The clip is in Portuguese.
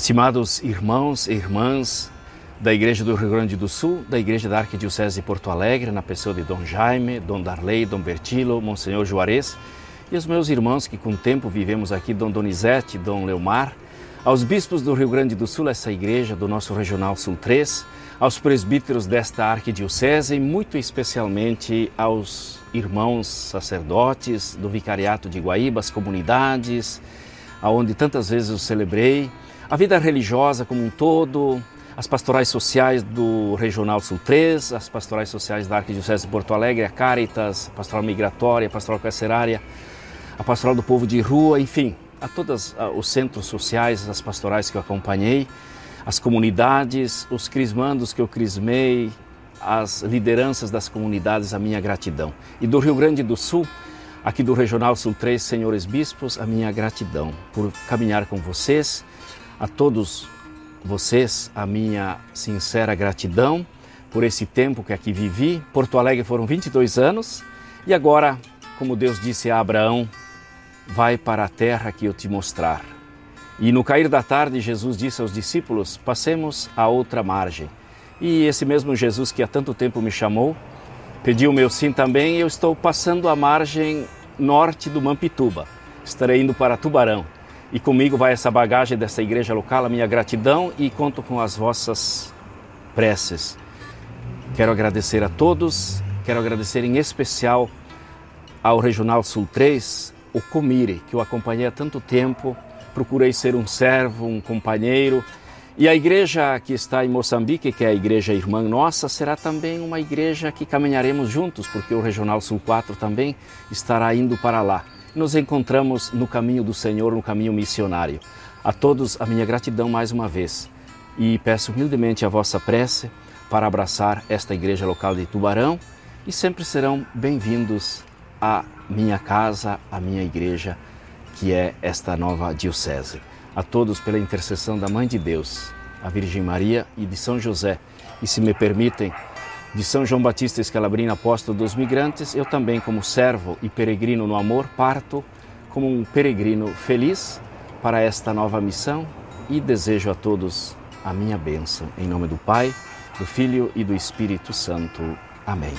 Estimados irmãos e irmãs da Igreja do Rio Grande do Sul, da Igreja da Arquidiocese de Porto Alegre, na pessoa de Dom Jaime, Dom Darley, Dom Bertilo, Monsenhor Juarez, e os meus irmãos que com o tempo vivemos aqui, Dom Donizete, Dom Leomar, aos bispos do Rio Grande do Sul, essa igreja do nosso Regional Sul 3, aos presbíteros desta arquidiocese e muito especialmente aos irmãos sacerdotes do Vicariato de Guaíba, as comunidades, aonde tantas vezes eu celebrei, a vida religiosa como um todo, as pastorais sociais do Regional Sul 3, as pastorais sociais da Arquidiocese de Porto Alegre, a Caritas, a Pastoral Migratória, a Pastoral Carcerária, a Pastoral do Povo de Rua, enfim, a todos os centros sociais, as pastorais que eu acompanhei, as comunidades, os crismandos que eu crismei, as lideranças das comunidades, a minha gratidão. E do Rio Grande do Sul, aqui do Regional Sul 3, senhores bispos, a minha gratidão por caminhar com vocês, a todos vocês, a minha sincera gratidão por esse tempo que aqui vivi. Porto Alegre foram 22 anos e agora, como Deus disse a Abraão, vai para a terra que eu te mostrar. E no cair da tarde, Jesus disse aos discípulos: Passemos a outra margem. E esse mesmo Jesus que há tanto tempo me chamou, pediu meu sim também. Eu estou passando a margem norte do Mampituba. Estarei indo para Tubarão. E comigo vai essa bagagem dessa igreja local, a minha gratidão e conto com as vossas preces. Quero agradecer a todos, quero agradecer em especial ao Regional Sul 3, o Comire, que eu acompanhei há tanto tempo, procurei ser um servo, um companheiro. E a igreja que está em Moçambique, que é a igreja irmã nossa, será também uma igreja que caminharemos juntos, porque o Regional Sul 4 também estará indo para lá nos encontramos no caminho do Senhor, no caminho missionário. A todos a minha gratidão mais uma vez e peço humildemente a vossa prece para abraçar esta igreja local de Tubarão e sempre serão bem-vindos à minha casa, à minha igreja, que é esta nova diocese. A todos pela intercessão da Mãe de Deus, a Virgem Maria e de São José. E se me permitem, de São João Batista Escalabrino, apóstolo dos migrantes, eu também, como servo e peregrino no amor, parto como um peregrino feliz para esta nova missão e desejo a todos a minha bênção. Em nome do Pai, do Filho e do Espírito Santo. Amém.